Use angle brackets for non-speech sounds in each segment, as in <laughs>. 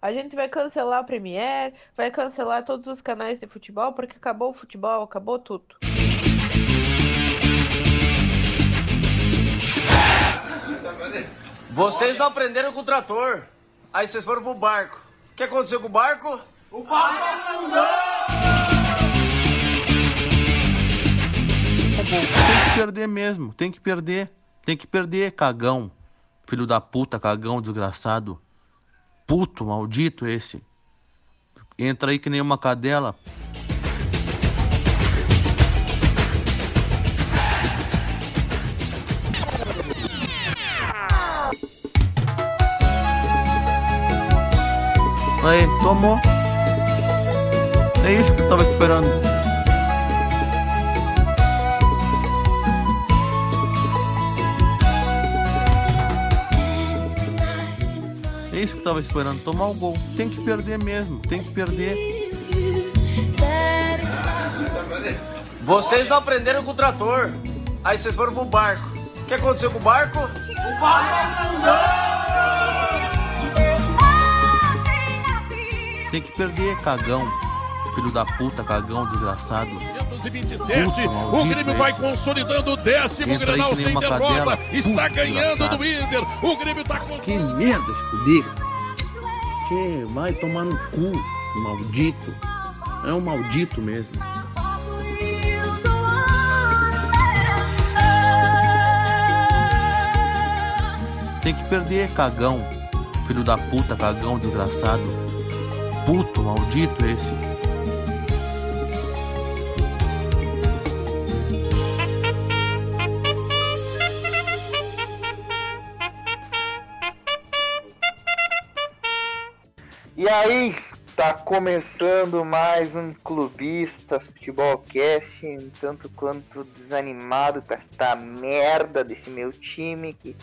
A gente vai cancelar a Premiere, vai cancelar todos os canais de futebol, porque acabou o futebol, acabou tudo. Vocês não aprenderam com o trator. Aí vocês foram pro barco. O que aconteceu com o barco? O barco afundou! Tem que perder mesmo, tem que perder. Tem que perder, cagão. Filho da puta, cagão, desgraçado. Puto, maldito esse. Entra aí que nem uma cadela. Aí, tomou. É isso que eu tava esperando. É isso que eu tava esperando, tomar o gol. Tem que perder mesmo, tem que perder. Vocês não aprenderam com o trator. Aí vocês foram pro barco. O que aconteceu com o barco? O barco afundou! Tem que perder, cagão. Filho da puta, cagão, desgraçado. 227, Puta, o Grêmio vai consolidando o décimo Entra Grenal que sem derrota. Está ganhando do Inter. O Grêmio tá com... Que merda, escudeiro. Che, vai tomar no cu, maldito. É um maldito mesmo. Tem que perder, cagão. Filho da puta, cagão, desgraçado. Puto, maldito esse. E aí, tá começando mais um Clubistas Futebolcast, um tanto quanto desanimado com esta merda desse meu time que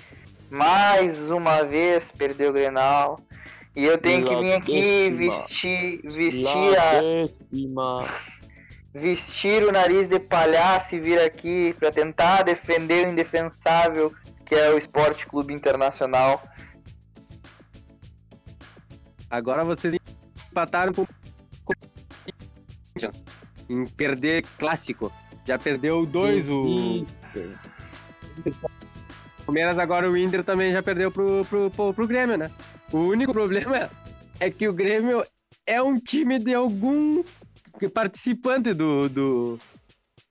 mais uma vez perdeu o Grenal. E eu tenho que vir aqui vestir, vestir, a, vestir o nariz de palhaço e vir aqui pra tentar defender o indefensável que é o Esporte Clube Internacional. Agora vocês empataram com o Corinthians em perder clássico. Já perdeu dois o Desista. Palmeiras, agora o Inter também já perdeu pro, pro, pro, pro Grêmio, né? O único problema é que o Grêmio é um time de algum participante do, do,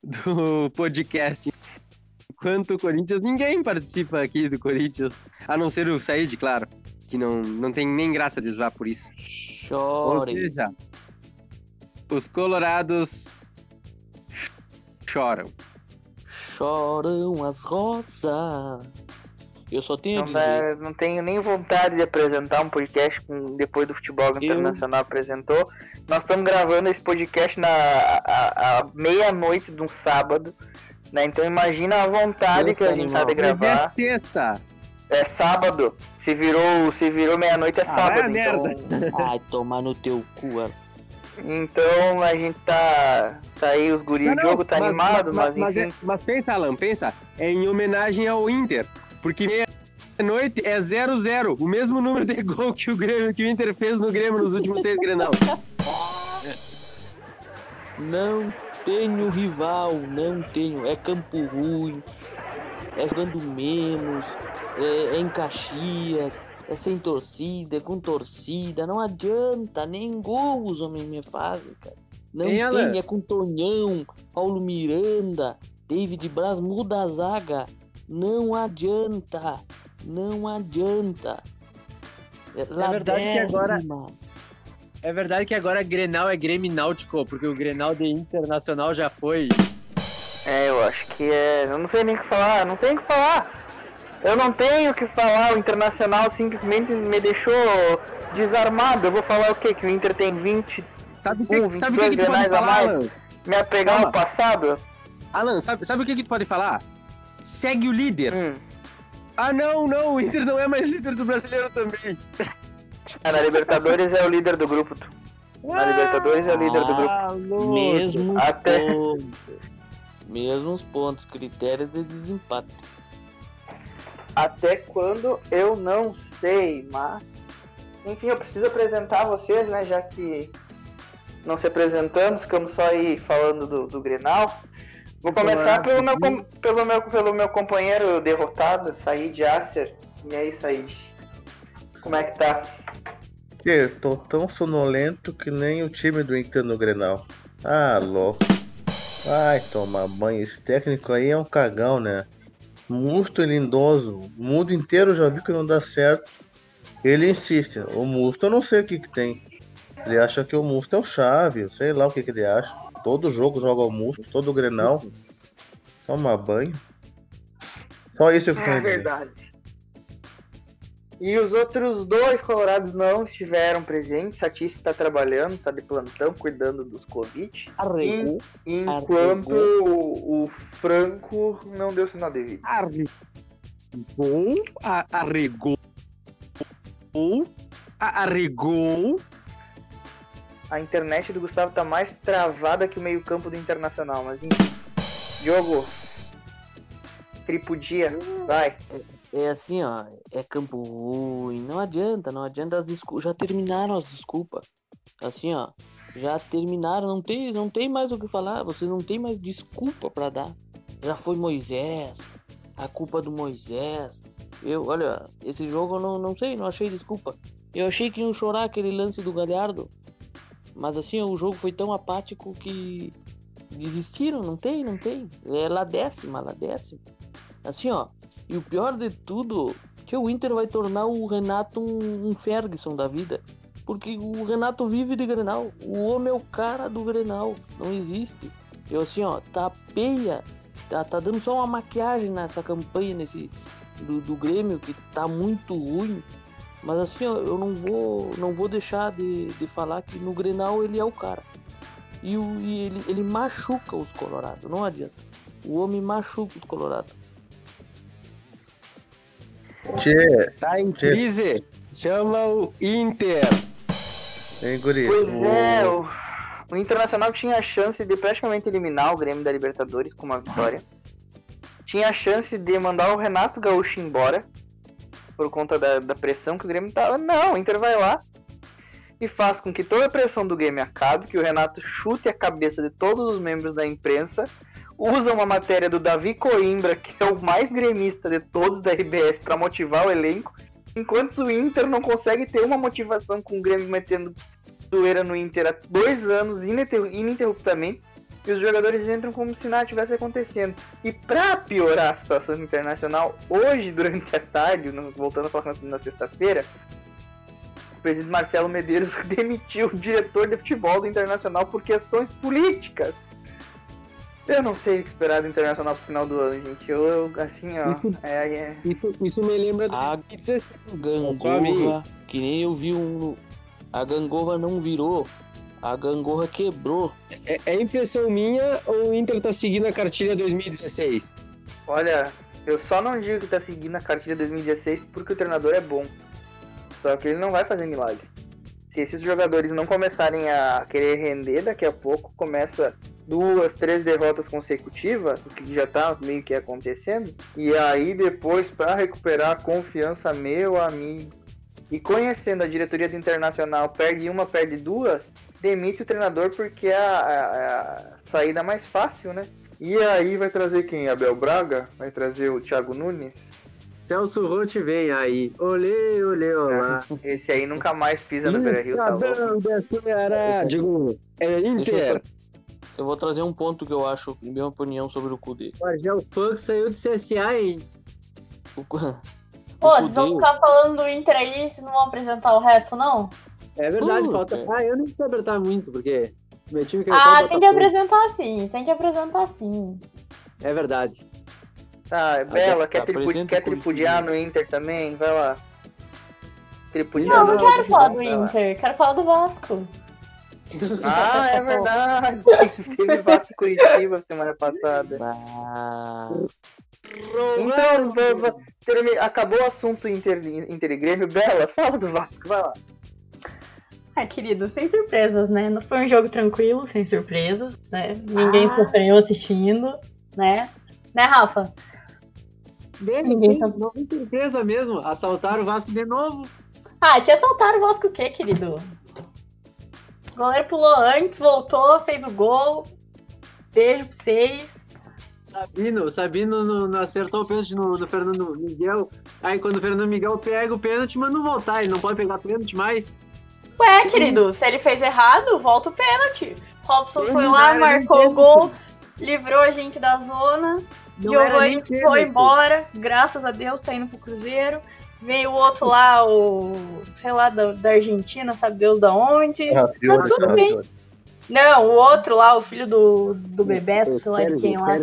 do podcast. Enquanto o Corinthians, ninguém participa aqui do Corinthians, a não ser o Said, claro, que não, não tem nem graça de usar por isso. Ou Chore. seja, os colorados choram. Choram as rosas. Eu só tenho a Não, dizer. dá- não tenho nem vontade de apresentar um podcast com- depois do futebol que o Eu- internacional apresentou. Nós estamos gravando esse podcast na a- a meia-noite de um sábado. Né? Então imagina a vontade Deus que a tá gente tá de animal. Hoje é gravar. sexta. É sábado. Se virou, se virou meia-noite é Ah, sábado. a então, <laughs> Ai, tomar no teu cu. Ar- então a gente tá. Tá aí os guris. Não, O não, jogo tá animado, mas, mas, enfim. é- mas pensa, Alan, pensa. É em homenagem ao Inter. Porque meia-noite é 0-0. O mesmo número de gol que o, Grêmio, que o Inter fez no Grêmio nos últimos seis Grenal. Não tenho rival, não tenho. É campo ruim, é jogando menos, é, é em Caxias, é sem torcida, é com torcida. Não adianta, nem gol os homens me fazem, cara. Não tem, Alan? é com Tonhão, Paulo Miranda, David Braz, muda a zaga. Não adianta, não adianta. É, lá verdade que agora- décima. É verdade que agora Grenal é Grêmio Náutico, porque o Grenal de Internacional já foi. É, eu acho que é. Eu não sei nem o que falar, não tenho o que falar. Eu não tenho o que falar, o Internacional simplesmente me deixou desarmado. Eu vou falar o quê? Que o Inter tem 20, Sabe o que, Um, sabe o que, que 22 grenais a falar, mais. Alan? me apegar Calma. ao passado? Alan, sabe, sabe o que, que tu pode falar? Segue o líder. Hum. Ah, não, não, o Inter não é mais líder do brasileiro também. Ah, na Libertadores é o líder do grupo. tu. Na Libertadores é o líder do grupo. Ah. Mesmos Até-. Mesmos pontos, critérios de desempate. Até quando eu não sei, mas Enfim, eu preciso apresentar vocês, né? Já que não se apresentamos, ficamos só aí falando do, do Grenal. Vou começar pelo meu, pelo, meu, pelo meu companheiro derrotado, Said Yasser. E aí, Said? Como é que tá? Que tô tão sonolento que nem o time do Inter no Grenal. Ah, louco. Vai tomar banho. Esse técnico aí é um cagão, né? Musto e lindoso. O mundo inteiro já viu que não dá certo. Ele insiste. O Musto eu não sei o que que tem. Ele acha que o Musto é o chave. Eu sei lá o que que ele acha. Todo jogo joga o Musto, todo Grenal. Toma banho. Só isso eu É a dizer. E os outros dois colorados não estiveram presentes. Satice está trabalhando, está de plantão, cuidando dos Covid. Arregou. Enquanto o, o Franco não deu sinal de vida. Arregou. a- Arregou. a- Arregou. A internet do Gustavo tá mais travada que o meio-campo do Internacional, mas enfim. Diogo. Tripudia, vai. É assim, ó, é campo ruim, não adianta, não adianta as desculpas, já terminaram as desculpas. Assim, ó, já terminaram, não tem, não tem mais o que falar, você não tem mais desculpa pra dar. Já foi Moisés, a culpa do Moisés. Eu, olha, esse jogo eu não, não sei, não achei desculpa. Eu achei que iam chorar aquele lance do Galhardo. Mas assim, o jogo foi tão apático que desistiram, não tem, não tem. É lá décima, lá décima. Assim, ó, e o pior de tudo, que o Inter vai tornar o Renato um, um Ferguson da vida. Porque o Renato vive de Grenal. O homem é o cara do Grenal. Não existe. Eu assim, ó, tá peia. Tá, tá dando só uma maquiagem nessa campanha nesse, do, do Grêmio, que tá muito ruim. Mas assim, ó, eu não vou, não vou deixar de, de falar que no Grenal ele é o cara. E, o, e ele, ele machuca os Colorados, não adianta. O homem machuca os Colorados. Tchê, Tá em Tchê. crise. Chama o Inter. hein, guri? Pois O- é, o, o Internacional tinha a chance de praticamente eliminar o Grêmio da Libertadores com uma vitória. Tinha a chance de mandar o Renato Gaúcho embora por conta da, da pressão que o Grêmio tava. Não, o Inter vai lá e faz com que toda a pressão do Grêmio acabe, que o Renato chute a cabeça de todos os membros da imprensa, usa uma matéria do Davi Coimbra, que é o mais gremista de todos da RBS, para motivar o elenco, enquanto o Inter não consegue ter uma motivação com o Grêmio metendo zoeira no Inter há dois anos ininter- ininterruptamente e os jogadores entram como se nada tivesse acontecendo. E pra piorar a situação internacional, hoje, durante a tarde, voltando a falar na sexta-feira, o presidente Marcelo Medeiros <laughs> demitiu o diretor de futebol do Internacional por questões políticas. Eu não sei o que esperar do Internacional pro final do ano, gente. Eu, eu, assim, ó. É, é- Isso, isso me lembra do 2016. Gangorra, que nem eu vi um. A gangorra não virou, a gangorra quebrou. É, é impressão minha ou o Inter tá seguindo a cartilha 2016? Olha, eu só não digo que tá seguindo a cartilha 2016 porque o treinador é bom. Só que ele não vai fazer milagre. Se esses jogadores não começarem a querer render, daqui a pouco começa duas, três derrotas consecutivas, o que já tá meio que acontecendo. E aí depois, para recuperar a confiança, meu amigo, e conhecendo a diretoria do Internacional, perde uma, perde duas, demite o treinador porque é a, a- a saída mais fácil, né? E aí vai trazer quem? Abel Braga? Vai trazer o Thiago Nunes? Celso Rotti vem aí. Olê, olê, olá. <laughs> Esse aí nunca mais pisa no Beira Rio, tá louco? Digo, é Inter. Eu vou trazer um ponto que eu acho, minha opinião sobre o Kudê. O Argel Funk saiu do CSA, hein? O, <laughs> Pô, o vocês vão ficar falando do Inter aí e vocês não vão apresentar o resto, não? É verdade, Puta. falta. Ah, eu não preciso apertar muito, porque meu time quer Ah, tem que apresentar sim, tem que apresentar sim. É verdade. Tá, Bela, quer, apresenta tripu o quer tripudiar no Inter também? Vai lá. Tripudiar Não, no não quero falar do. Inter, quero falar do Vasco. Ah, é verdade. Teve Vasco Curitiba semana passada. Ah, Então, termi- acabou o assunto Inter, Inter e Grêmio. Bela, fala do Vasco, vai lá. Ah, querido, sem surpresas, né? Não foi um jogo tranquilo, sem surpresas, né? Ninguém Ah. sofreu assistindo, né? Né, Rafa? Ninguém tá- Não tem surpresa mesmo. Assaltaram o Vasco de novo. Ah, que assaltaram o Vasco o quê, querido? O goleiro pulou antes, voltou, fez o gol. Beijo pra vocês. Sabino, Sabino não, não acertou o pênalti no, no Fernando Miguel. Aí quando o Fernando Miguel pega o pênalti, manda não voltar. Ele não pode pegar pênalti mais. Ué, querido, se ele fez errado, volta o pênalti. Robson Ele foi lá, marcou o gol, livrou a gente da zona. Não Giovanni foi embora, graças a Deus tá indo pro Cruzeiro. Veio o outro lá, o. sei lá, da, da Argentina, sabe Deus da onde. Ah, Tá tudo bem. Não, o outro lá, o filho do, do Bebeto, sei lá de quem lá.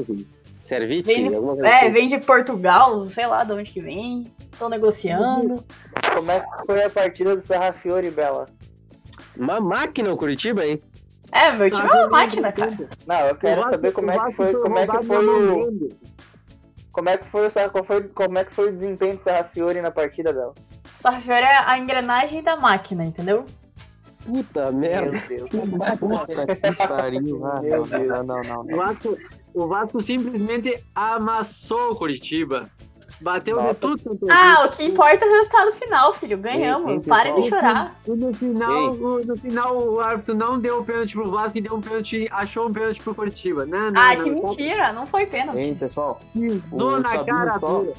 Servite? Vem de, é, assim. vem de Portugal, sei lá de onde que vem. Estão negociando. Como é que foi a partida do Serra Fiore, Bela? Uma máquina o Curitiba, hein? É, meu time é uma máquina, cara. Não, eu quero saber como é que foi, como é que foi o, como é que foi qual foi, como é que foi o desempenho do Serra Fiore na partida dela? Sarfiore é a engrenagem da máquina, entendeu? Puta merda. Meu Deus. <laughs> Puta que pariu. Ah, Meu não, Deus. não, não, não, O. Vasco, o Vasco simplesmente amassou o Curitiba. Bateu de tudo. Ah, o que importa é o resultado final, filho. Ganhamos. Parem de chorar. E no final, o- no final, o árbitro não deu o pênalti pro Vasco e deu um pênalti, achou um pênalti pro Curitiba. Não, não, Ah, não, que só mentira. Não foi pênalti. Hein, pessoal? Pisou O na Sabino cara só- dura.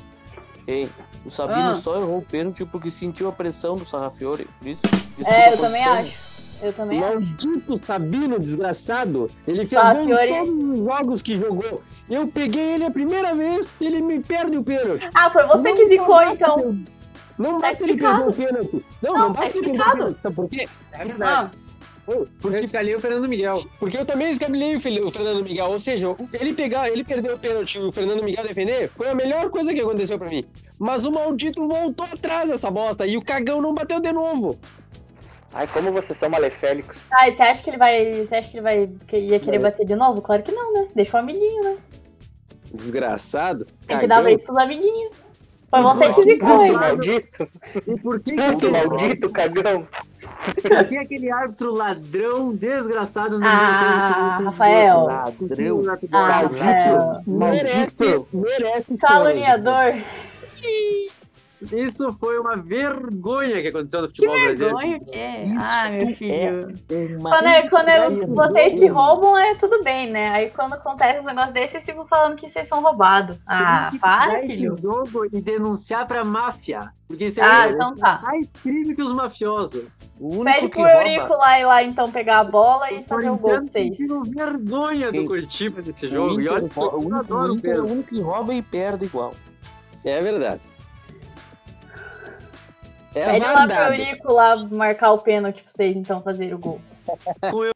Ei, o Sabino Ah. só errou o pênalti porque sentiu a pressão do Sarrafiore. Por isso, É, eu tá também acho. Eu também acho. Maldito Sabino, desgraçado. Ele fez Fiore- todos os jogos que jogou. Eu peguei ele a primeira vez, ele me perde o pênalti. Ah, foi você Não que zicou, então. ele- Não Tá basta ele explicado. perder o pênalti. Não, Não, não, tá basta ele perder o pênalti. Sabe por quê? É Ah, Porque eu escalei o Fernando Miguel. Porque eu também escalei o Fernando Miguel. Ou seja, ele pegar, ele perdeu o pênalti e o Fernando Miguel defender, foi a melhor coisa que aconteceu pra mim. Mas o maldito voltou atrás dessa bosta e o cagão não bateu de novo. Ai, como vocês são malefélicos. ah, e você acha que ele vai. Você acha que ele vai. Que ia querer bater de novo? Claro que não, né? Deixa o amiguinho, né? Desgraçado. Tem que dar vez pros amiguinhos. Foi você que zicou, Puto hein? maldito, E por que, que puto aquele, maldito, cagão. por que aquele árbitro ladrão desgraçado no Ah, meio Rafael. Ladrão. Ah, Rafael. merece, merece Caluniador. Isso foi uma vergonha que aconteceu no Que futebol brasileiro. vergonha que é. Isso Ah, meu filho. Uma Quando, é, quando é vocês que roubam, é tudo bem, né? Aí quando acontece um negócio desse, vocês ficam falando que vocês são roubados. Ah, que para, filho. jogo e denunciar pra máfia. Porque isso Ah, é então tá. mais crime que os mafiosos. O único Pede que pro. Eurico lá ir lá então pegar a bola e fazer o gol pra Corintianos vocês. sentiram vergonha do? Curitiba nesse O jogo. E olha que o, eu o o Inter é o Pedro. único que rouba e perde igual. É verdade. É Pede lá pro. Eurico lá marcar o pênalti pra vocês então fazerem o gol. O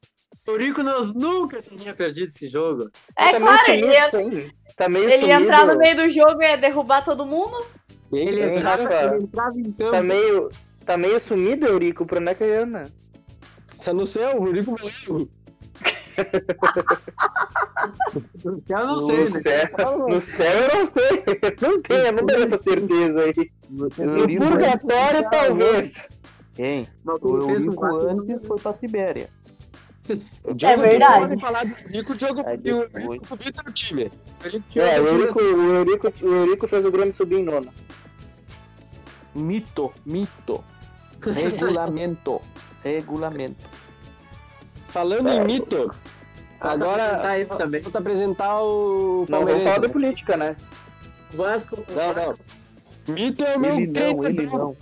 Eurico nós nunca teria perdido esse jogo. É Tá meio claro, ele ia, sumido, hein? Tá meio ele ia sumido. entrar no meio do jogo e ia derrubar todo mundo. Ele Hein, entrava, ele entrava em campo. Tá meio, tá meio sumido, Eurico, pra onde é que ele anda? Tá no céu, o Eurico morreu. <laughs> No céu, não sei, no, né? céu, no céu eu não sei. <laughs> Não tenho, não tenho essa certeza aí. No purgatório, talvez. Quem? O um Eurico antes foi pra Sibéria. É verdade. Falar do Eurico, o Aí porque o Eurico subiu time. O É, o Eurico, o, Eurico, o Eurico fez o Grêmio subir em nono. Mito, mito. Regulamento. <laughs> Regulamento. Falando em mito, agora tá te apresentar o Não vamos falar Palmeiras. de política, né? Vasco. Não, não. Mito é o meu Ele não, treinador. ele não.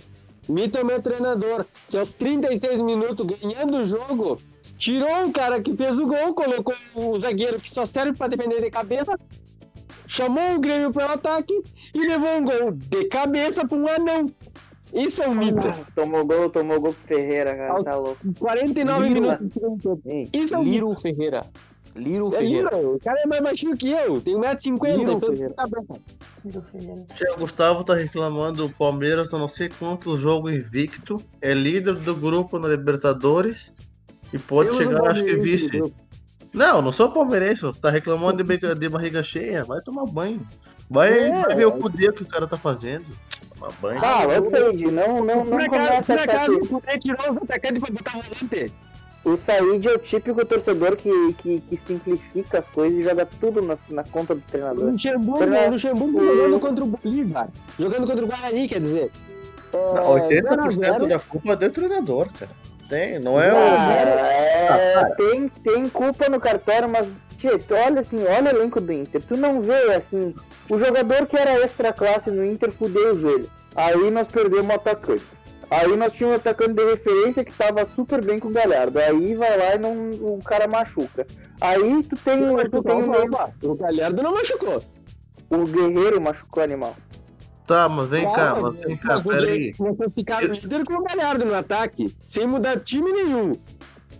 Mito é o meu treinador, que aos 36 minutos, ganhando o jogo, tirou o cara que fez o gol, colocou o zagueiro que só serve pra defender de cabeça, chamou o Grêmio pelo ataque e levou um gol de cabeça pra um anão. Isso é um mito. Tomou gol, tomou gol pro Ferreira, cara, tá louco. 49 Liro. minutos. Ei, Isso é um Liro Ferreira. Liro É Ferreira. Liro, o cara é mais baixinho que eu, tem 1,50m. Liro Então... Ferreira. O Gustavo tá reclamando o Palmeiras, eu não sei quanto jogo invicto, é líder do grupo na Libertadores e pode um chegar, acho que vice. Não, não sou palmeirense, tá reclamando de, barriga- de barriga cheia, vai tomar banho. Vai, É, vai ver o poder que o cara tá fazendo. Tomar banho. Ah, eu sei, não, não, Por não acaso, por acaso, achar que o Cudê tirou os atacantes pra botar volante. O Said é o típico torcedor que, que, que simplifica as coisas e joga tudo na, na conta do treinador. O Luxemburgo, Verdade. o Luxemburgo O- jogando contra o Bolívar. Jogando contra o Guarani, quer dizer. Não, 80% da culpa é do treinador, cara. Tem, não é o. Ah, é, tem, tem culpa no cartório, mas, tchê, tu olha assim, olha o elenco do Inter, tu não vê assim, o jogador que era extra classe no Inter fudeu o joelho. Aí nós perdemos o atacante. Aí nós tínhamos um atacante de referência que tava super bem com o Galhardo. Aí vai lá e não, o cara machuca. Aí tu tem, tu tem o meio. O Galhardo não machucou. O Guerreiro machucou o animal. Tá, mas vem cá, mas vem cá, peraí. Vocês ficaram líder com o Galhardo no ataque, sem mudar time nenhum.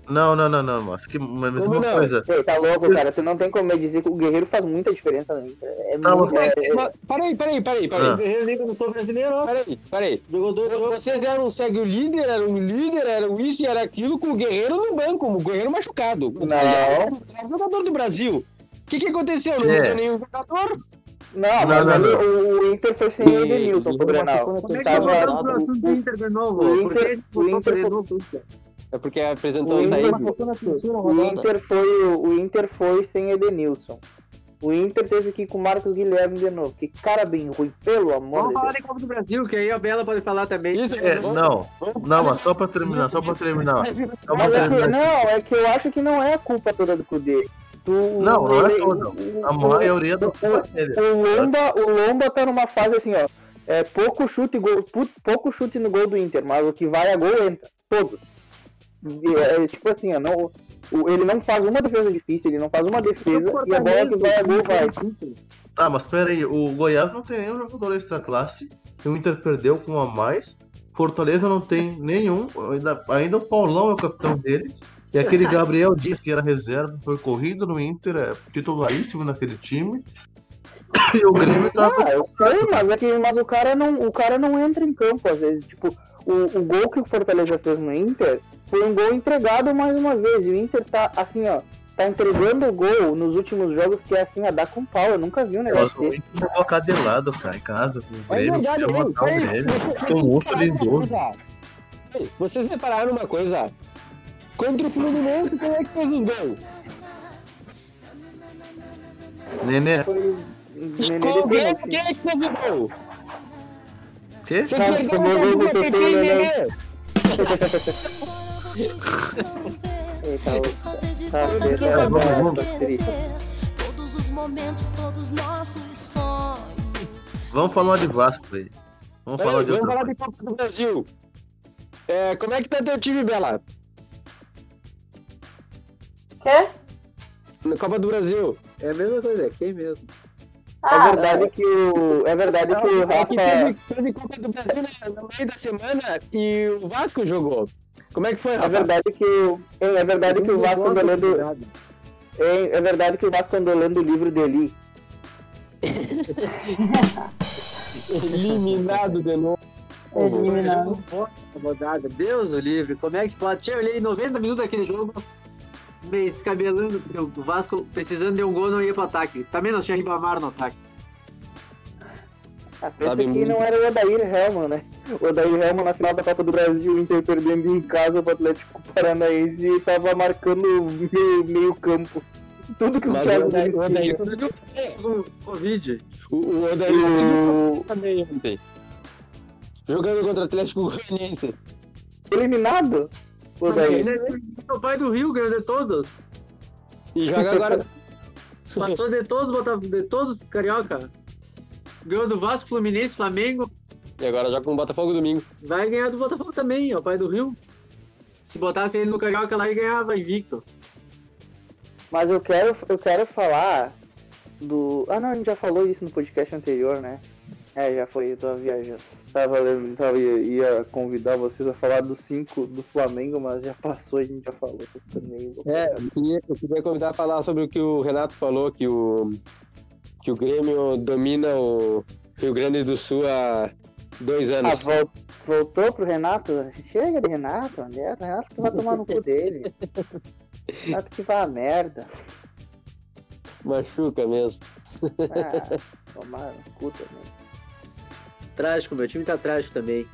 Não, não, não, não, mas que mesma não? coisa. Ei, tá louco, cara. Tu não tem como me dizer que o Guerreiro faz muita diferença no Inter. É Tá, muito, mas- é- Mas, Peraí, peraí, peraí, peraí. Ah. O Guerreiro nem começou brasileiro, ó. Peraí, peraí. Jogou dois jogos. Vocês eram segue o líder, era um líder, era um isso e era aquilo com o Guerreiro no banco, o Guerreiro machucado. O Não. Galhardo era o jogador do Brasil. O que, que aconteceu? Não É. mudou nenhum jogador? Não, Não, mas não, ali não. o, o Inter foi sem o Edenilson pro Grenal. Como é que Tava- assunto do Inter de novo? o Inter- o Inter foi- novo? É porque apresentou O isso aí. Inter- O. Inter foi o Inter foi sem Edenilson. O Inter teve que ir com o Marcos Guilherme de novo. Que cara bem ruim, pelo amor Vamos de falar Deus. de Copa do Brasil, que aí a Bela pode falar também. Isso, É, não, não, mas só pra terminar, só pra terminar. Só pra Mas é que, terminar. não, é que eu acho que não é a culpa toda do Cudê. Tu, Não, não é toda. A maioria do culpa é dele. O Lomba, o Lomba tá numa fase assim, ó. É pouco chute, gol, pouco chute no gol do Inter, mas o que vai a gol entra. Todos. É, é tipo assim, ó, não, o- ele não faz uma defesa difícil, ele não faz uma defesa e a bola que vai a gol vai. Tá, mas pera aí, o Goiás não tem nenhum jogador extra classe. O Inter perdeu com um a mais. Fortaleza não tem nenhum. Ainda, ainda o Paulão é o capitão dele. E aquele Gabriel Dias, que era reserva, foi corrido no Inter, é titularíssimo naquele time. <coughs> E o Grêmio tá. Ah, eu sei, mas é que mas o cara não, o cara não entra em campo às vezes. Tipo, o, o gol que o Fortaleza fez no Inter foi um gol entregado mais uma vez. E o Inter tá assim, ó, tá entregando o gol nos últimos jogos que é assim, a dar com pau. Eu nunca vi um Nossa, negócio o desse. Inter jogou cadelado, cara, em casa. com O Mas é Grêmio, verdade, chama ei, matar o Grêmio. um de idoso. coisa. Ei, Vocês repararam uma coisa? Contra o Fluminense, quem é que fez os gols? Nenê, Foi o Nenê o Grêmio, quem é que fez o gol? quê? Vocês Cara, perderam o gol do gol e né? Nenê. <laughs> Tá, tá, esquecer todos os momentos, todos nossos sonhos. Vamos falar de Vasco aí. Vamos falar de vamos falar de Copa do Brasil. É, como é que tá teu time, Bela? Quê? Na Copa do Brasil. É a mesma coisa, é quem mesmo? É Ah, verdade que o. É verdade que o É que Rafa. teve, teve Copa do Brasil né, no meio da semana e o Vasco jogou. Como é que foi, É Rafa? verdade que o. É verdade que o Vasco andou lendo. É, é verdade que o Vasco andou lendo o livro dele. <laughs> Eliminado de novo. eliminado. rodada, Deus o livre, como é que pode? Tinha, eu olhei 90 minutos daquele jogo, me descabelando, porque o Vasco precisando de um gol não ia pro ataque. Também nós tinha Ribamar no ataque. Ah, Sabe que muito. não era o Odair Helman, né? O Odair Helman na final da Copa do Brasil, o Inter perdendo em casa pro Atlético Paranaense e tava marcando meio, meio campo. Tudo que o Thiago o Odair- Nunes o Odair- tinha. Com Covid. O, o Odair também ontem. Jogando contra o Atlético Goianiense. Eliminado? O Odair. Ele é o pai do Rio, ganhou de todos. E joga agora. <laughs> Passou de todos, Botafogo, de todos, Carioca. Ganhou do Vasco, Fluminense, Flamengo. E agora joga com o Botafogo domingo. Vai ganhar do Botafogo também, o pai do Rio. Se botasse ele no Carioca lá, ele ganhava invicto. Mas eu quero, eu quero falar do. Ah não, a gente já falou isso no podcast anterior, né? É, já foi, eu tava viajando. Tava, lendo- tava ia, ia convidar vocês a falar dos cinco do Flamengo, mas já passou, a gente já falou também. É, eu queria, eu queria convidar a falar sobre o que o Renato falou, que o, que o Grêmio domina o Rio Grande do Sul há dois Ah, anos. vol- voltou pro Renato? Chega de Renato, André. O Renato que vai tomar no cu dele. Renato que vai a merda. Machuca mesmo. Ah, tomar no cu também. Trágico, meu time tá trágico também.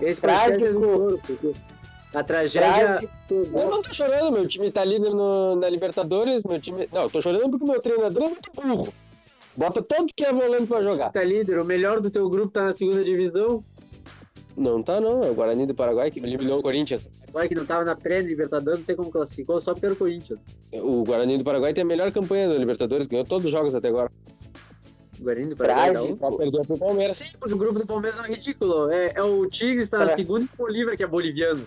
Esse Trágico. podcast é A tragédia. Trágico. Eu não tô chorando, meu time tá líder no- na Libertadores, meu time... Não, eu tô chorando porque meu treinador é muito burro. Bota todo que é volante pra jogar. Tá líder, o melhor do teu grupo tá na segunda divisão. Não tá, não. É o Guarani do Paraguai que eliminou o Corinthians. Agora que não tava na pré-Libertadores, não sei como classificou, só pelo Corinthians. O Guarani do Paraguai tem a melhor campanha da Libertadores, ganhou todos os jogos até agora. O Guarani do Paraguai um. Só perdeu pro Palmeiras. Sim, porque o grupo do Palmeiras é ridículo. É, é o Tigres tá Cara. segundo e o Bolívar, que é boliviano.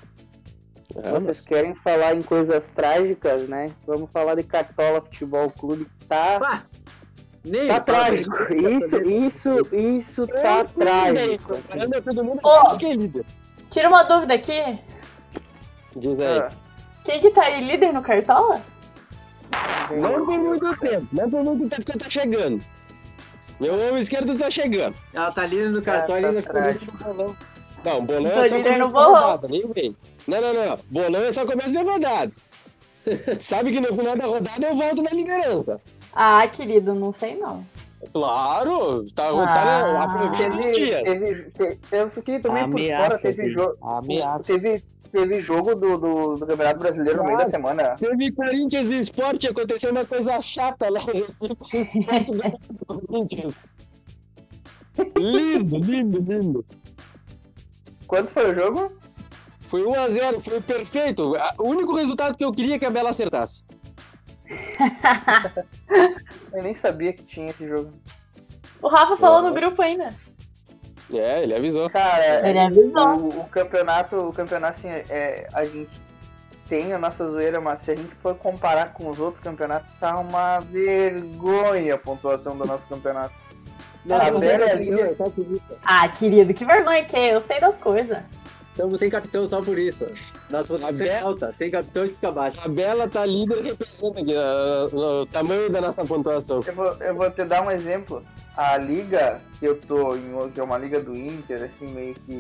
É, Vocês querem falar em coisas trágicas, né? Vamos falar de Cartola Futebol Clube que tá, Pá! Nem tá trágico. Isso, isso, isso tá trágico. assim. todo mundo, parece que é líder. Tira uma dúvida aqui. Diz aí. Ah, Quem que tá aí líder no Cartola? Não por muito tempo, não por muito tempo que tá chegando. Meu homem esquerdo tá chegando. Ela tá líder no cartão e tá ainda ficou no bolão. Não, bolão é só começo no de bolão. rodada, nem vem. Não, não, não. Bolão é só começo de rodada. <laughs> Sabe que no final da rodada eu volto na liderança. Ah, querido, não sei não. Claro, tá, Ah. tá aproveita os Teve, dias. teve, te- eu fiquei também por fora, teve, hein? jo Ameaças. teve, teve jogo do, do, do Campeonato Brasileiro no meio da semana. Teve Corinthians e Sport, aconteceu uma coisa chata lá em Recife. Corinthians. <laughs> Lindo, lindo, lindo. Quanto foi o jogo? Foi 1x0, foi perfeito. O único resultado que eu queria é que a Bela acertasse. <laughs> Eu nem sabia que tinha esse jogo. O Rafa falou no grupo ainda. É, ele avisou. Cara, Ele avisou. o, o campeonato, o campeonato assim, é, a gente tem a nossa zoeira, mas se a gente for comparar com os outros campeonatos, tá uma vergonha a pontuação do nosso campeonato. A você Vera é. Ah, querido, que vergonha que é. Eu sei das coisas. Estamos sem capitão só por isso. Nossa A posição é alta. Sem capitão a gente fica abaixo. A Bela tá líder representa aqui ah, o tamanho da nossa pontuação. Eu vou, eu vou te dar um exemplo. A liga que eu tô em, que é uma liga do Inter, assim, meio que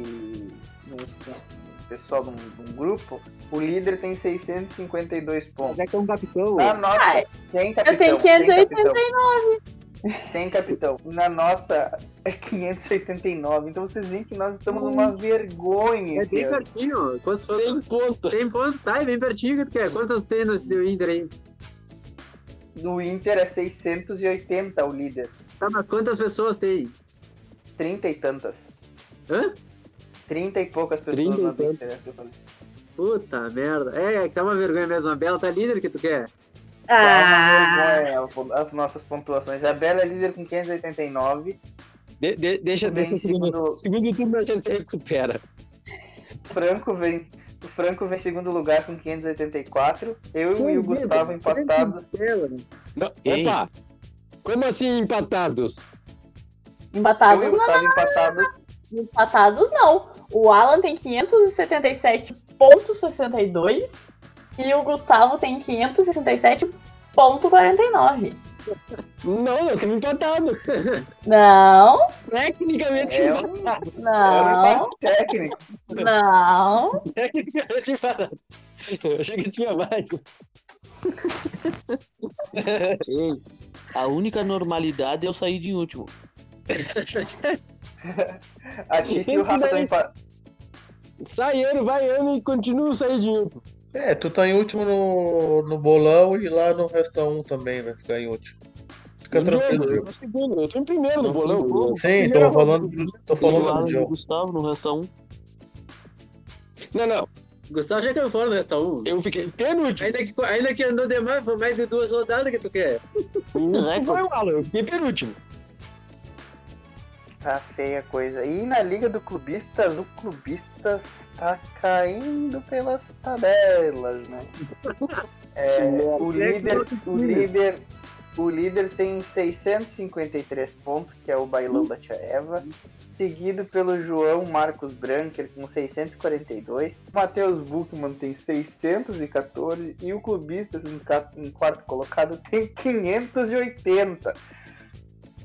um, um pessoal de um, de um grupo, o líder tem 652 pontos. Mas é que é um capitão. Na nossa, Ah, sem capitão. Eu tenho sem 589. Sem capitão. Na nossa é 589. Então vocês veem que nós estamos numa vergonha. É bem pertinho. Quantos 100 pontos. 100 pontos? Tá, é bem pertinho que tu quer. Quantos tem no Inter aí? No Inter é 680 o líder. Tá, mas quantas pessoas tem? 30 e tantas. Hã? 30 e poucas pessoas 30 e no. Inter. é o que eu falei. Puta merda. É, é que tá uma vergonha mesmo. A Bela tá líder que tu quer. Ah, vergonha as nossas pontuações. A Bela é líder com 589. De- de- deixa, Vem deixa o segundo, segundo- segundo turno a gente se recupera. Franco vem. O Franco vem em segundo lugar com 584. Eu e o Quem Gustavo líder? empatados. Não, Ei. opa! Como assim empatados? Empatados e o não, Gustavo empatados. empatados não. O Alan tem 577.62 e o Gustavo tem 567.49. Não, nós estamos empatados. Não, Tecnicamente um não, empate técnico. não. Tecnicamente empatados. Eu achei que tinha mais. Ei, a única normalidade é eu sair de último. A Tice e o Rafa estão empatados. Sai ano, vai ano e continua saindo. É, tu tá em último no, no bolão e lá no Resta 1 também, né? Ficar em último. Fica tranquilo, Eu Diogo. tô segundo, eu tô em primeiro no bolão. Sim, tô falando, tô falando Alan do Diogo. Gustavo no resta um. Não, não. Gustavo já caiu fora do Resta 1. Eu fiquei penúltimo. Ainda que, ainda que andou demais, foi mais de duas rodadas que tu quer. <laughs> Não foi o Alan, eu fiquei penúltimo. Tá feia a coisa. E na Liga do Clubistas, o Clubistas tá caindo pelas tabelas, né? <laughs> É, o líder, o líder, o líder tem 653 pontos, que é o bailão da Tia Eva. Seguido pelo João Marcos Branker com 642. O Matheus Buchmann tem 614. E o Clubistas, em quarto colocado, tem 580.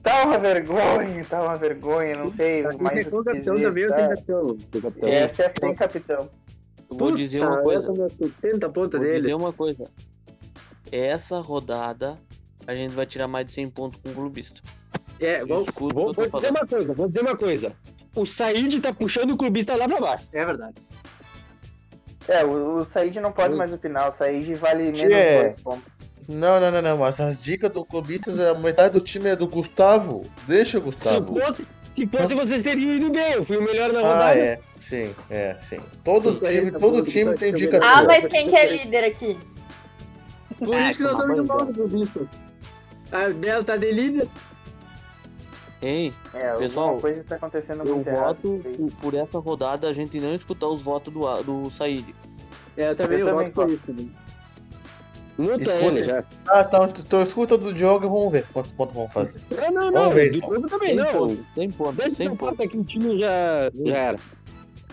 Tá uma vergonha, tá uma vergonha, não sei Mas mais é com o que capitão dizer, também, eu tá? tenho capitão. Essa é sem capitão. Vou dizer uma coisa. É 70 pontos Vou dele. dizer uma coisa. Essa rodada a gente vai tirar mais de 100 pontos com o clubista. É, vou, Vou, vou eu dizer falando. uma coisa, vou dizer uma coisa. O Said tá puxando o clubista lá pra baixo. é verdade. É, o, o Said não pode mais opinar, o Said vale menos É. dois pontos. Não, não, não, não, mas as dicas do Clubistas, a metade do time é do Gustavo. Deixa o Se Gustavo. fosse, se fosse vocês teriam ido bem. Eu fui o melhor na Ah, rodada. é. Sim, é, sim. Todo aí time, todo time tem dica Ah, tua. mas quem que é líder aqui? Por isso que nós estamos de do bicho. A Bela tá de líder. Ei, É, Pessoal, coisa tá acontecendo eu muito errado. voto por, por essa rodada a gente não escutar os votos do, do Said. É, eu também Eu eu também voto por isso. Escuta. ele já. Ah, tá. Então escuta do Diogo e vamos ver quantos pontos vão fazer. Não, não, Vamos não. ver, Do então. Diogo também Sem não. pontos, sem pontos, Desde pontos. passo aqui o time já, já era.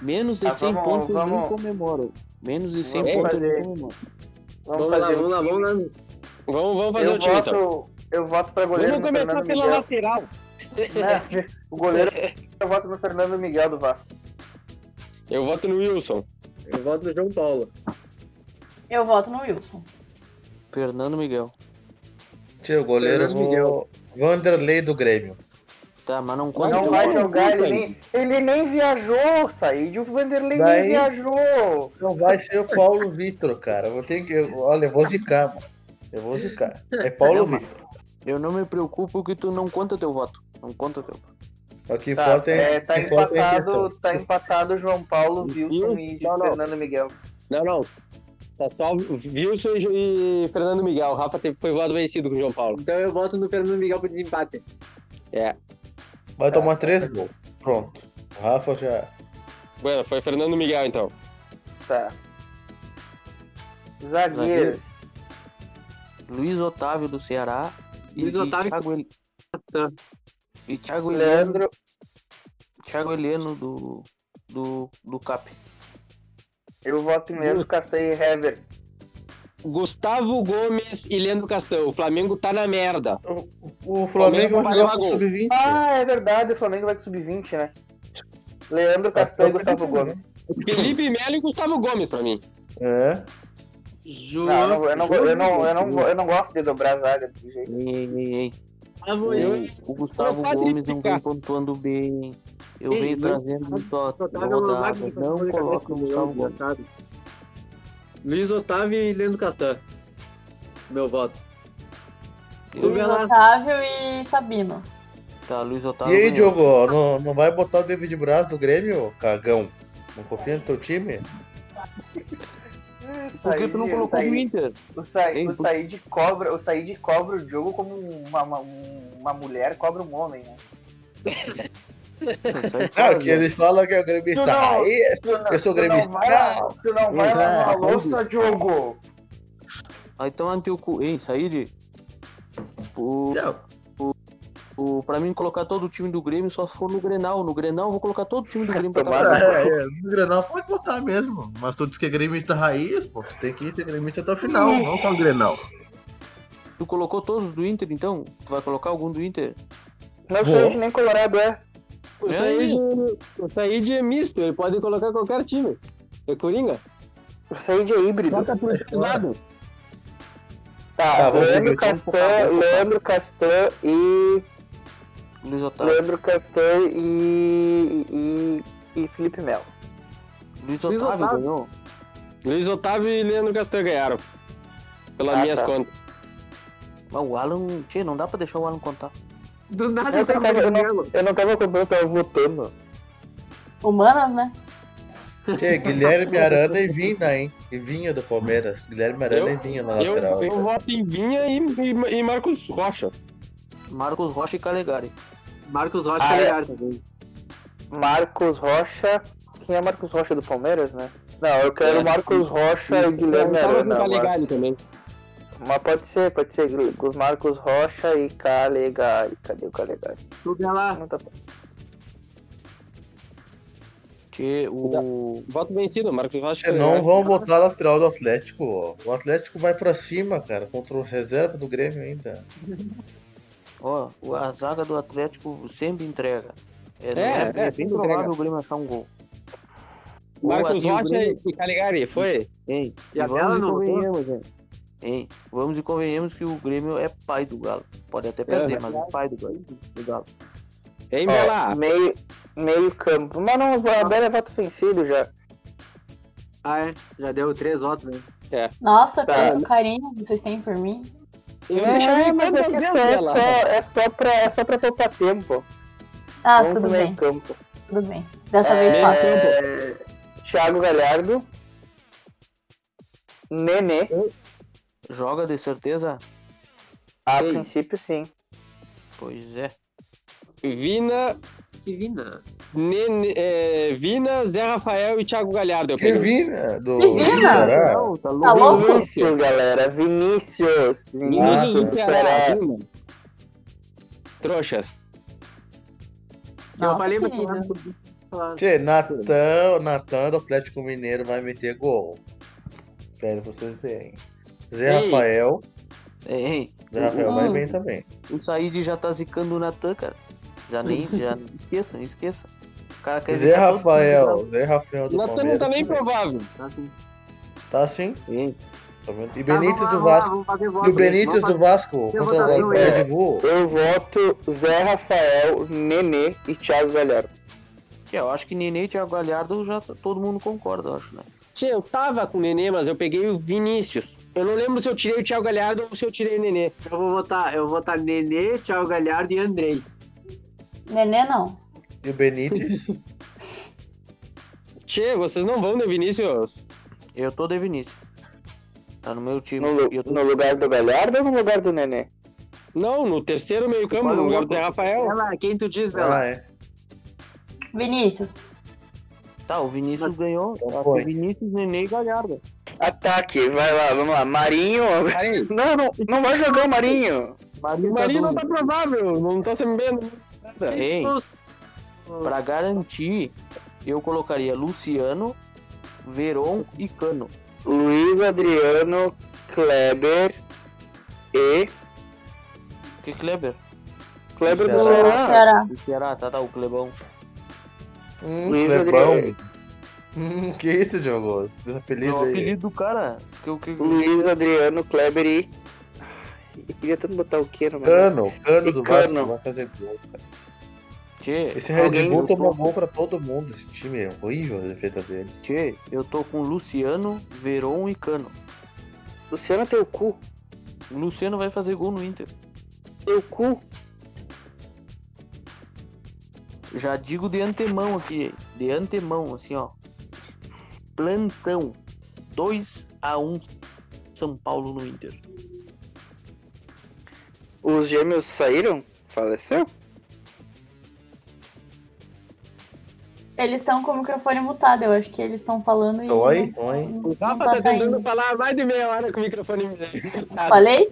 Menos de Ah, 100 vamos- pontos vamos- comemoro. Menos de 100 Vamos pontos fazer- comemoro. Vamos, Vamos lá, fazer vamos o lá, vamos lá. Vamos, vamos fazer eu o time voto, então. Eu voto pra goleiro Vamos começar Fernando pela Miguel. lateral. Né? O goleiro, eu voto no Fernando Miguel do Vasco. Eu voto no Wilson. Eu voto no João Paulo. Eu voto no Wilson. Fernando Miguel. Tio, o goleiro Fernando vou... Miguel. Vanderlei do Grêmio. Tá, mas não conta Não o vai voto. jogar, ele nem, ele nem viajou, Said. O Vanderlei Daí- nem viajou. Não vai ser o Paulo Vitor, cara. Eu Vou ter que. eu- Olha, eu vou zicar, mano. Eu vou zicar. É Paulo Não, Vitor. Eu não me preocupo que tu não conta teu voto. Não conta teu voto. O que Tá, importa é. é, tá é empatado, intenção. tá empatado João Paulo, Wilson e não. Fernando Miguel. Não, não. Tá só o Wilson e e Fernando Miguel. O Rafa teve- foi voto vencido com o João Paulo. Então eu voto no Fernando Miguel pro desempate. É. Vai tomar três gols. Pronto. O Rafa já. Bueno, foi Fernando Miguel então. Tá. Zagueiro. Luiz Otávio do Ceará. E, Luiz e Otávio- Thiago, El... e Thiago Heleno, Leandro. Thiago Heleno do, do, do CAP. Eu voto em Leandro Castanho e Hever. Gustavo Gomes e Leandro Castão. O Flamengo tá na merda. O Flamengo Flamengo vai jogar com levar o Sub-20. Ah, é verdade, o Flamengo vai com sub-20, né? Leandro Castanho e Gustavo Gomes. Felipe Melo e Gustavo Gomes pra mim. É. Não, eu não, eu, não, eu, não, eu, não, eu não gosto de dobrar a zaga desse jeito. Ei, ei, ei, ei. Gustavo eu. O, o Gustavo Gomes não ficar. vem pontuando bem. Eu Ei, venho trazendo é uma rodada. Não coloca o Gustavo Gomes. Luiz Otávio e Leandro Castan. Meu voto. Eu- Luiz Otávio e Sabino. Tá, Luiz E Otávio. aí, ganhou. Diogo, não, não vai botar o David Braz do Grêmio, cagão? Não confia no teu time? <laughs> Por que tu não colocou Said- o Inter? O, Sa o Said cobra, o Said cobra o jogo como uma, uma, uma mulher cobra um homem, né? Não, que ele fala que é o gremista não-. Tu não, Eu sou tu não gremista. vai, lá- tu não vai lavar a louça, Diogo. Aí toma teu cu. Ei, Said. O, Não, o, pra mim colocar todo o time do Grêmio só se for no Grenal. No Grenal eu vou colocar todo o time do Grêmio pra Tomara. é, é, no Grenal pode botar mesmo. Mas tu diz que é gremista raiz, pô. Tu tem que ser gremista até o final, não só o Grenal. Tu colocou todos do Inter, então? Tu vai colocar algum do Inter? Não de nem colorado, é. O É Said, o Said é misto, ele pode colocar qualquer time. É Coringa. O Said é híbrido. Bota por esse lado. Tá, Tá, Leandro Castan. Leandro Castan e. Luiz Otávio. Leandro Castan e. e. e Felipe Melo. Luiz Luiz Otávio Otávio. ganhou. Luiz Otávio e Leandro Castan ganharam. Pelas Ah, minhas tá. contas. Mas o Alan. Tchê, não dá pra deixar o Alan contar. Do nada Eu, tava, eu, não, eu não tava acompanhando, eu tava votando. Humanas, né? Tchê, Guilherme Arana e Vinha, hein? E Vinha do Palmeiras. Guilherme Arana Eu- e Vinha na Eu, lateral. eu voto em Vinha e, e, e Marcos Rocha. Marcos Rocha e Calegari. Marcos Rocha Ah, é. ganharam também. Marcos Rocha. Quem é Marcos Rocha do Palmeiras, né? Não, eu quero É. Marcos Rocha e Guilherme Eu tava com o Arana. Calegari Mas, também. mas pode ser, pode ser. Os Marcos Rocha e Calegari. Cadê o Calegari? Tudo é lá. Não tá... Tchê, o. Voto vencido, Marcos Rocha. Tchê, não vão botar a lateral do Atlético. ó. O Atlético vai pra cima, cara, contra o reserva do Grêmio ainda. <laughs> Ó, o- a zaga do Atlético sempre entrega. É, É, é, é, é bem sempre provável entrega. o Grêmio achar um gol. O Marcos Rocha e Calegari, foi? Ei, E e vamos e não convenhamos, gente. Ei, vamos e convenhamos que o Grêmio é pai do Galo. Pode até perder, É. mas é pai do Galo. Do Galo. Hein, Bela? meio, meio campo. Mas não, a Bela é voto vencido já. Ah, é. Já deu três votos, né? Nossa, Tá. quanto carinho vocês têm por mim. Eu É, mas é, que vezes, só, é, só, é, só pra, é só pra poupar tempo. Ah, Vamos tudo pro meio bem. campo. tudo bem. Dessa vez passa. É... Thiago Galhardo. Nenê. Joga de certeza? A Ei. princípio, sim. Pois é. Vina, vina. Nene, é, Vina, Zé Rafael e Thiago Galhardo. Que vina do Que vina? Não, tá Tá louco? Vinícius, galera. Vinícius. Vinícius Vinícius. do Ceará. Vina. Trouxas. Eu falei pra. Tchê, Natan, Natan do Atlético Mineiro vai meter gol. Que vocês verem. Zé Ei. Rafael. Ei, Zé Rafael vai Hum. bem também. o Said já tá zicando o Natan, cara. Já nem, já <laughs> esqueçam, esqueçam. O cara quer Zé todo Rafael, Zé Rafael do Natan não Palmeiras. tá nem provável. Assim. Tá sim. Ei, Tá? E Tá, Benítez do lá, Vasco. E o? Benítez do Vasco Eu contra o voto Zé Rafael, Nenê e Thiago Galhardo. que eu acho que Nenê e Thiago Galhardo já todo mundo concorda, eu acho, né? Tchê, eu tava com o Nenê, mas eu peguei o Vinícius. Eu não lembro se eu tirei o Thiago Galhardo ou se eu tirei o Nenê. Eu vou votar, eu vou votar Nenê, Thiago Galhardo e Andrei. Nenê não. E o Benítez. <laughs> Tchê, vocês não vão de Vinícius? Eu tô de Vinícius. Tá no meu time. No, tô- no lugar do Galhardo ou no lugar do Nenê? Não, no terceiro meio campo, Qual no lugar do Rafael. Bela, quem tu diz, Bela? Ah, é. Vinícius. Tá, o Vinícius ganhou. Então Acho foi. Vinícius, Nenê e Galhardo. Ataque, vai lá, vamos lá. Marinho. Parei. Não, não, não vai jogar o Marinho. O Marinho não tá provável, não tá sabendo nada. Ei, pra garantir, eu colocaria Luciano, Veron e Cano. Luiz Adriano, Kleber e. Que Kleber? Kleber do Ceará. Do Ceará, tá, tá, o Clebão. Hum, Luiz Clebão. Adriano. Hum, que isso, Diogo? Esse apelido o aí. apelido do cara. Que, que, Luiz Adriano, Kleber e. Eu queria tanto botar o Keno, mas. Cano, Cano E do Cano. Vasco vai fazer gol, cara. Tchê, Esse Red Alguém- Bull tomou gol pra todo mundo. Esse time é horrível a defesa dele. tchê, eu tô com Luciano, Veron e Cano. Luciano teu cu. Luciano vai fazer gol no Inter. Teu cu. Já digo de antemão aqui, de antemão, assim, ó. Plantão. 2 a 1 São Paulo no Inter. Os gêmeos saíram? Faleceu? Eles estão com o microfone mutado, eu acho que eles estão falando e. Não- aí. não O Rafa tá tá tentando falar mais de meia hora com o microfone. <laughs> Falei?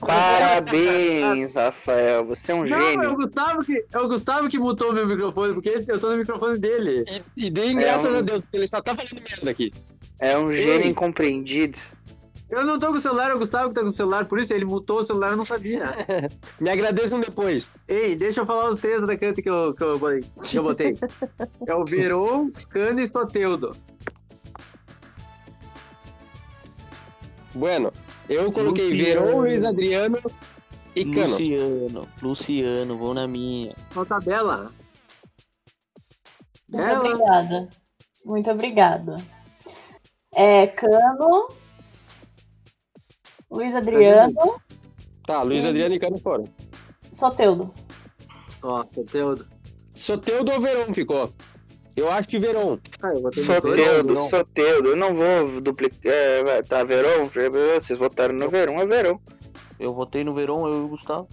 Parabéns, Rafael. Você é um Não, é o gênio. Gustavo que, é o Gustavo que mutou meu microfone, porque eu tô no microfone dele. E, e deem graças um- a Deus, porque ele só tá falando merda aqui. É um gênio Ei. incompreendido. Eu não tô com o celular, é o Gustavo que tá com o celular, por isso ele mutou o celular, eu não sabia. <laughs> Me agradeçam depois. Ei, deixa eu falar os três atacantes que eu, que eu, botei- que eu botei. É o Veron, Cano e Stoteudo. Bueno, eu coloquei Luciano. Verão, Luiz Adriano e Cano. Luciano, Luciano, vou na minha. Qual tabela? Muito Ela- obrigada. Muito obrigada. É, Cano. Luiz Adriano. Tá, Luiz Sim. Adriano e Cano foram. Soteudo. Ó, Stoteudo. Soteudo ou Verão ficou? Eu acho que Verão. Ah, eu botei no dois. Soteudo. Soteudo. Eu não vou duplicar. É, vai, tá, Verão? Vocês votaram no Verão, é Verão. Eu votei no Verão, eu e o Gustavo.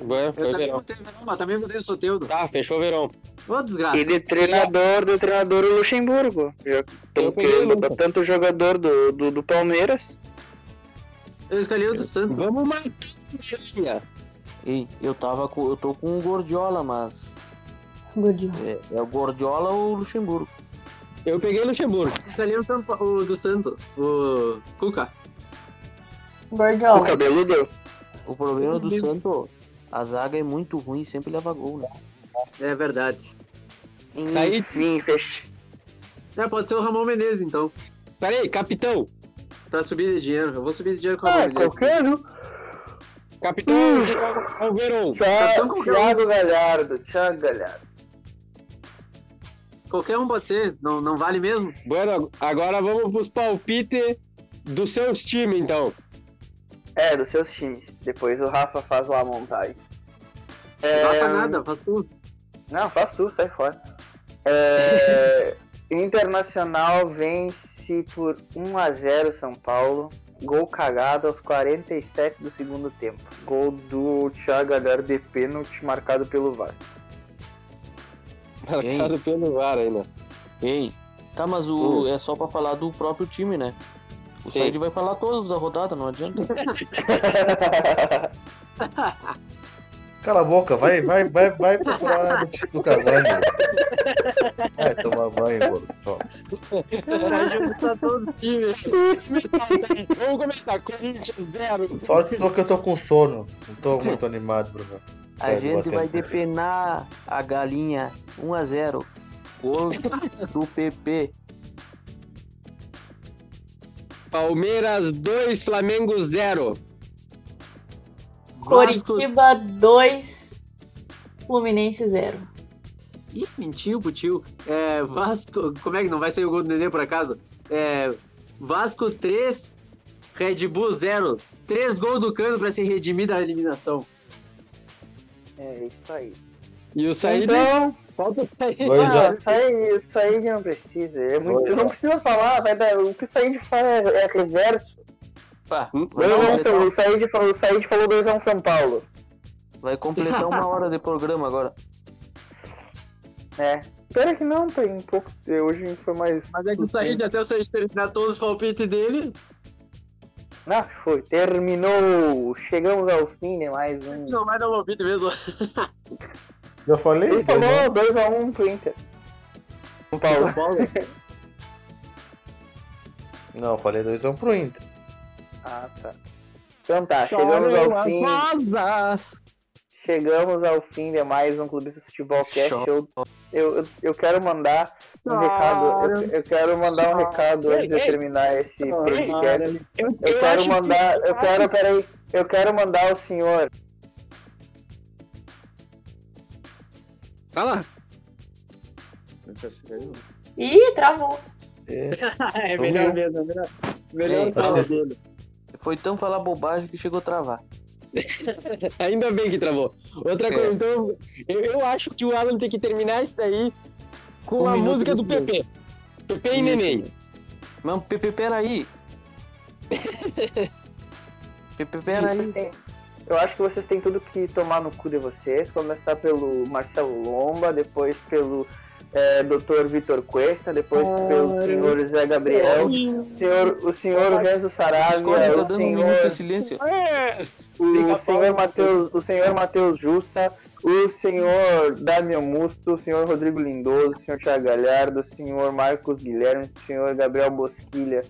Eu foi também Verão. botei no Verão, mas também botei no Soteudo. Tá, fechou Verão. Ô, desgraça. E de treinador, de treinador o Luxemburgo. Já estão Eu querendo o tanto jogador do, do, do Palmeiras. Eu escolhi o do Santos. Vamos matar. Ei, eu tava com. Eu tô com o Gordiola, mas. Gordinho. É, é o Gordiola ou o Luxemburgo. Eu peguei Luxemburgo. Eu escolhi o, São Pa- o do Santos. O Cuca. O Gordiola. cabeludo. O problema do Santo, a zaga é muito ruim, sempre leva gol, né? É verdade. Saí. Enfim, fech... É, pode ser o Ramon Menezes, então. Peraí, capitão. Pra subir de dinheiro. Eu vou subir de dinheiro com Ah, Ramon Menezes. qualquer um. Capitão é o Verão. Thiago, qualquer um. Thiago Galhardo, Thiago Galhardo. Qualquer um pode ser. Não, não vale mesmo? Bueno, agora vamos pros palpites dos seus times, então. É, dos seus times. Depois o Rafa faz lá a montagem. Não É... Rafa nada, faz tudo. Não, faz tu, sai fora. É, <laughs> Internacional vence por 1 a 0 São Paulo. Gol cagado aos 47 do segundo tempo. Gol do Thiago Galhardo de pênalti marcado pelo VAR. Marcado pelo VAR ainda. Ei, tá, mas o, é só pra falar do próprio time, né? O. Said vai falar todos da rodada, não adianta. <laughs> <laughs> Cala a boca, vai, vai, vai, vai procurar notícia do Cavani. Vai tomar banho, mano. Toma. Time. Vamos começar. Corinthians 0. Sorte só que eu tô com sono. Não tô muito animado, Bruno. A gente vai no- depenar a galinha 1 a 0 Gol do PP. Palmeiras 2, Flamengo 0. Coritiba 2, Fluminense 0. Ih, mentiu pro tio. É, Vasco. Como é que não vai sair o gol do Nenê por acaso? É, Vasco 3, Red Bull 0. Três gols do Cano pra se redimir da eliminação. É isso aí. E o Said. Então, Falta o Said. Ah, a- isso aí, isso aí não precisa. É muito, não precisa falar, vai dar, o que o Said fala é, é reverso. Pá, Hum? a um, completar, o, Said falou, o Said falou 2x1 São Paulo. vai completar uma hora de programa agora. É. Espera que não, tem um pouco. Hoje foi mais. Mas é que o Said, até o Said terminar todos os palpites dele, Ah, foi. Terminou. Chegamos ao fim de mais um. não vai dar um palpite mesmo. Já falei? Ele Dois a um. <laughs> falou 2x1 pro Inter. São Paulo. Não, eu falei 2x1 pro Inter. Ah, tá. Então tá, chegamos ao fim. Rosas! Chegamos ao fim de mais um Clubista Futebol Cast. Eu, eu, eu, eu quero mandar um recado. Eu, eu quero mandar um recado antes de terminar esse podcast. Eu, Eu quero mandar. Eu quero, peraí. Eu quero mandar ao senhor. Fala. Ih, travou. é <laughs> melhor mesmo, é melhor. Melhor falar dele. Foi tão falar bobagem que chegou a travar. <laughs> Ainda bem que travou. Outra É. coisa, então, eu, eu acho que o Alan tem que terminar isso daí com Um a música do PP. PP e Neném. Mas, Pepe, peraí. <laughs> Pepe, peraí. Eu acho que vocês têm tudo que tomar no cu de vocês. Começar pelo Marcelo Lomba, depois pelo é, Dr. Vitor Cuesta, depois pelo senhor José Gabriel, o senhor, o senhor Renzo Saravia, tá o um de senhor, silêncio. o senhor Matheus, o senhor Matheus Justa, o senhor Damian Musto, o senhor Rodrigo Lindoso, o senhor Thiago Galhardo, o senhor Marcos Guilherme, o senhor Gabriel Bosquilha,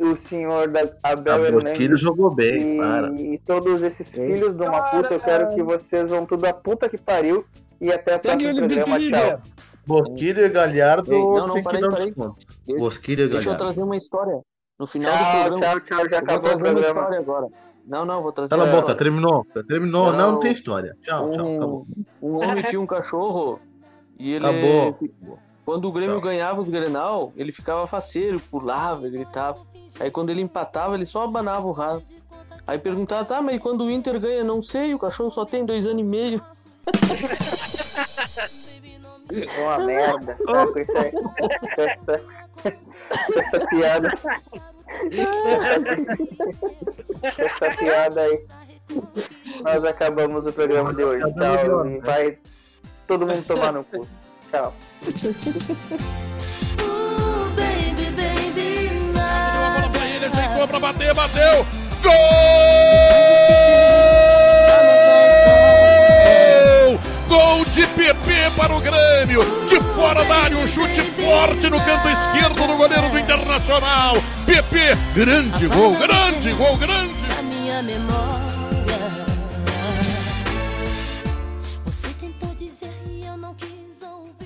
o senhor da Abel A Hernandes Bosquilha jogou bem, e, para. e todos esses filhos de uma puta, eu quero que vocês vão tudo a puta que pariu. E até o próximo ele, programa, tchau. Bosquilha e Galhardo não, não, tem que parei, dar um desconto. Deixa- Bosquilha e Deixa eu Galhardo. trazer uma história. No final do Tchau, programa. tchau, tchau, já acabou o programa. agora. Não, não, vou trazer Cala a boca, história. terminou. Terminou, não, Não. não tem história. Tchau, tchau, um, acabou. um homem <laughs> tinha um cachorro e ele. Acabou. Quando o Grêmio Tchau. ganhava os Grenal, ele ficava faceiro, pulava, gritava. Aí quando ele empatava, ele só abanava o rabo. Aí perguntava, tá, mas quando o Inter ganha, não sei, o cachorro só tem dois anos e meio. <laughs> Uma merda. <laughs> Tá, com isso aí. Essa, essa piada. Essa piada aí. Nós acabamos o programa de hoje. Tchau. E vai todo mundo tomar no cu. Tchau. Ooh, baby, baby, Bola love. pra ele, ajeitou pra bater, bateu. Gol! Gol de PP para o Grêmio. De fora da área, um chute forte no canto esquerdo do goleiro do Internacional. PP, grande gol, grande gol, grande. A minha memória.